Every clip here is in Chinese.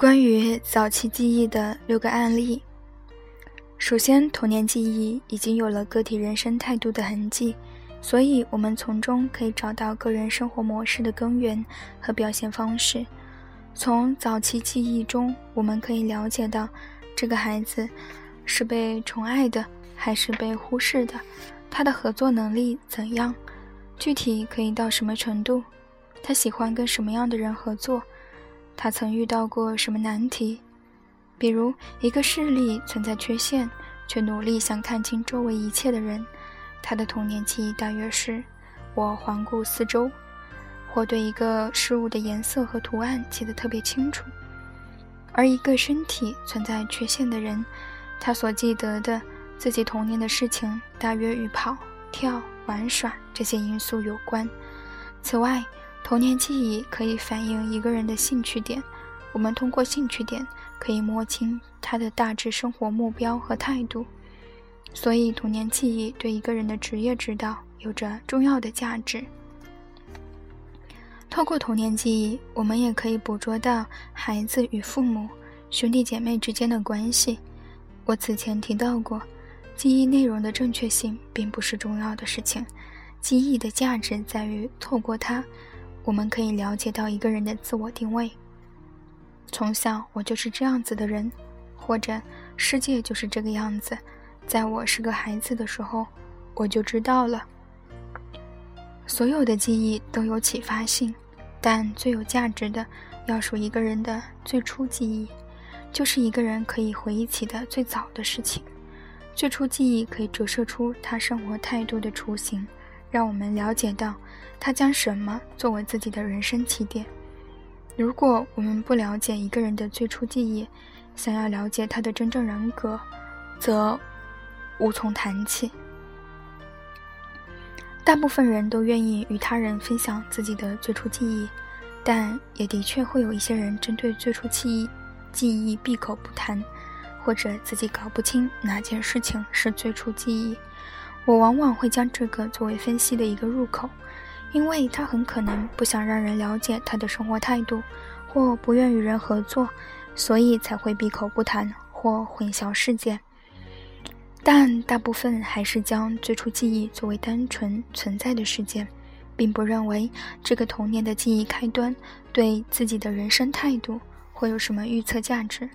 关于早期记忆的六个案例。首先，童年记忆已经有了个体人生态度的痕迹，所以我们从中可以找到个人生活模式的根源和表现方式。从早期记忆中，我们可以了解到这个孩子是被宠爱的还是被忽视的，他的合作能力怎样，具体可以到什么程度，他喜欢跟什么样的人合作。他曾遇到过什么难题？比如，一个视力存在缺陷，却努力想看清周围一切的人，他的童年记忆大约是：我环顾四周，或对一个事物的颜色和图案记得特别清楚。而一个身体存在缺陷的人，他所记得的自己童年的事情，大约与跑、跳、玩耍这些因素有关。此外，童年记忆可以反映一个人的兴趣点，我们通过兴趣点可以摸清他的大致生活目标和态度。所以，童年记忆对一个人的职业指导有着重要的价值。透过童年记忆，我们也可以捕捉到孩子与父母、兄弟姐妹之间的关系。我此前提到过，记忆内容的正确性并不是重要的事情，记忆的价值在于透过它。我们可以了解到一个人的自我定位。从小我就是这样子的人，或者世界就是这个样子。在我是个孩子的时候，我就知道了。所有的记忆都有启发性，但最有价值的要数一个人的最初记忆，就是一个人可以回忆起的最早的事情。最初记忆可以折射出他生活态度的雏形。让我们了解到，他将什么作为自己的人生起点。如果我们不了解一个人的最初记忆，想要了解他的真正人格，则无从谈起。大部分人都愿意与他人分享自己的最初记忆，但也的确会有一些人针对最初记忆记忆闭口不谈，或者自己搞不清哪件事情是最初记忆。我往往会将这个作为分析的一个入口，因为他很可能不想让人了解他的生活态度，或不愿与人合作，所以才会闭口不谈或混淆事件。但大部分还是将最初记忆作为单纯存在的事件，并不认为这个童年的记忆开端对自己的人生态度会有什么预测价值。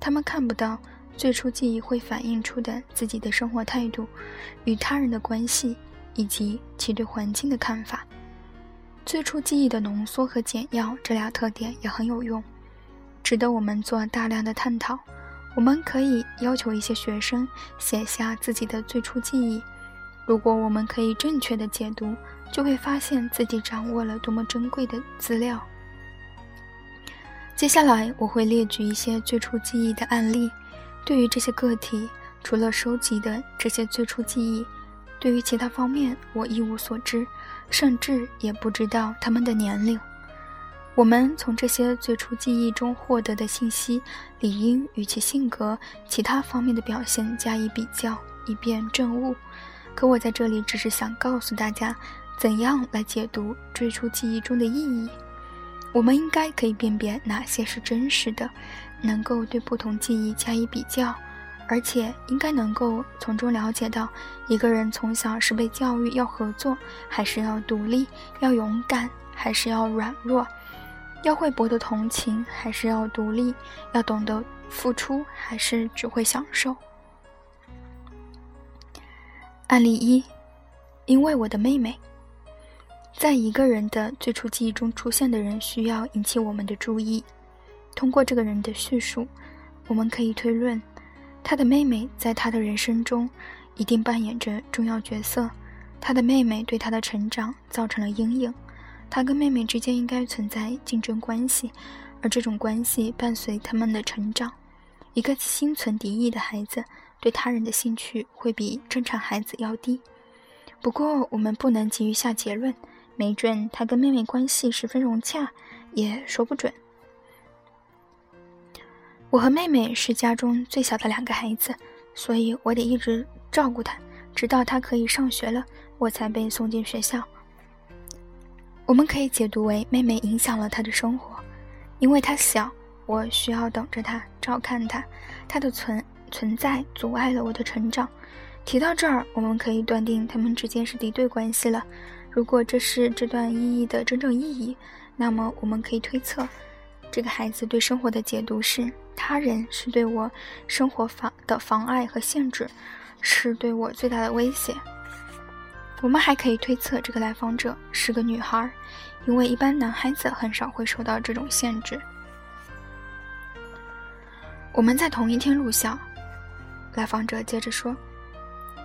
他们看不到。最初记忆会反映出的自己的生活态度，与他人的关系，以及其对环境的看法。最初记忆的浓缩和简要这俩特点也很有用，值得我们做大量的探讨。我们可以要求一些学生写下自己的最初记忆，如果我们可以正确的解读，就会发现自己掌握了多么珍贵的资料。接下来我会列举一些最初记忆的案例。对于这些个体，除了收集的这些最初记忆，对于其他方面我一无所知，甚至也不知道他们的年龄。我们从这些最初记忆中获得的信息，理应与其性格其他方面的表现加以比较，以便证悟。可我在这里只是想告诉大家，怎样来解读最初记忆中的意义。我们应该可以辨别哪些是真实的。能够对不同记忆加以比较，而且应该能够从中了解到一个人从小是被教育要合作，还是要独立；要勇敢，还是要软弱；要会博得同情，还是要独立；要懂得付出，还是只会享受。案例一：因为我的妹妹，在一个人的最初记忆中出现的人，需要引起我们的注意。通过这个人的叙述，我们可以推论，他的妹妹在他的人生中一定扮演着重要角色。他的妹妹对他的成长造成了阴影，他跟妹妹之间应该存在竞争关系，而这种关系伴随他们的成长。一个心存敌意的孩子对他人的兴趣会比正常孩子要低。不过，我们不能急于下结论，没准他跟妹妹关系十分融洽，也说不准。我和妹妹是家中最小的两个孩子，所以我得一直照顾她，直到她可以上学了，我才被送进学校。我们可以解读为妹妹影响了她的生活，因为她小，我需要等着他，照看他，他的存存在阻碍了我的成长。提到这儿，我们可以断定他们之间是敌对关系了。如果这是这段意义的真正意义，那么我们可以推测，这个孩子对生活的解读是：他人是对我生活妨的妨碍和限制，是对我最大的威胁。我们还可以推测，这个来访者是个女孩，因为一般男孩子很少会受到这种限制。我们在同一天录像，来访者接着说：“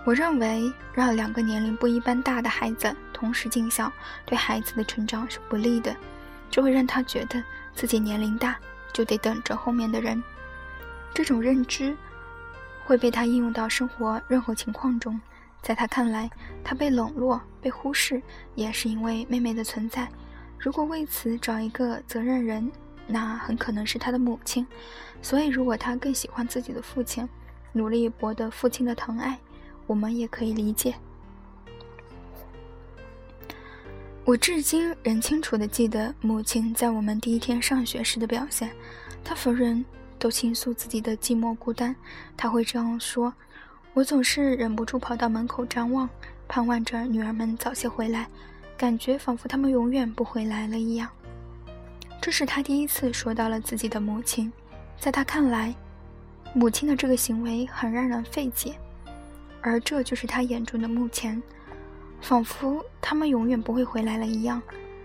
我认为让两个年龄不一般大的孩子同时镜像，对孩子的成长是不利的，这会让他觉得自己年龄大就得等着后面的人。这种认知会被他应用到生活任何情况中。”在他看来，他被冷落、被忽视，也是因为妹妹的存在。如果为此找一个责任人，那很可能是他的母亲。所以，如果他更喜欢自己的父亲，努力博得父亲的疼爱，我们也可以理解。我至今仍清楚地记得母亲在我们第一天上学时的表现。她逢人都倾诉自己的寂寞孤单，她会这样说。我总是忍不住跑到门口张望，盼望着女儿们早些回来，感觉仿佛她们永远不回来了一样。这是他第一次说到了自己的母亲，在他看来，母亲的这个行为很让人费解，而这就是他眼中的目前，仿佛他们永远不会回来了一样，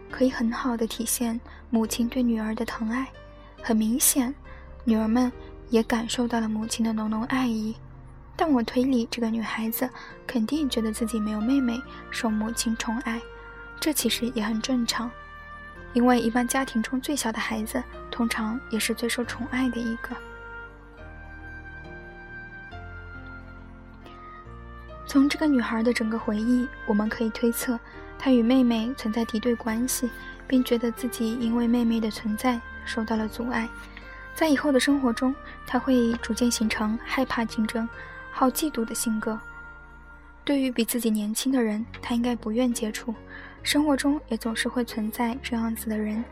可以很好的体现母亲对女儿的疼爱。很明显，女儿们也感受到了母亲的浓浓爱意。但我推理，这个女孩子肯定觉得自己没有妹妹受母亲宠爱，这其实也很正常，因为一般家庭中最小的孩子通常也是最受宠爱的一个。从这个女孩的整个回忆，我们可以推测，她与妹妹存在敌对关系，并觉得自己因为妹妹的存在受到了阻碍。在以后的生活中，她会逐渐形成害怕竞争。好嫉妒的性格，对于比自己年轻的人，他应该不愿接触。生活中也总是会存在这样子的人，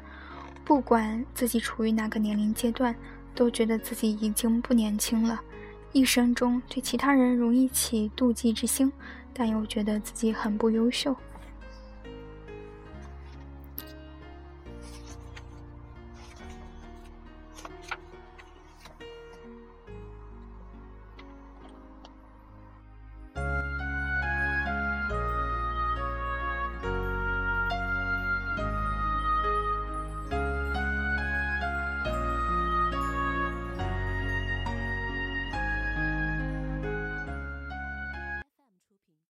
不管自己处于哪个年龄阶段，都觉得自己已经不年轻了。一生中对其他人容易起妒忌之心，但又觉得自己很不优秀。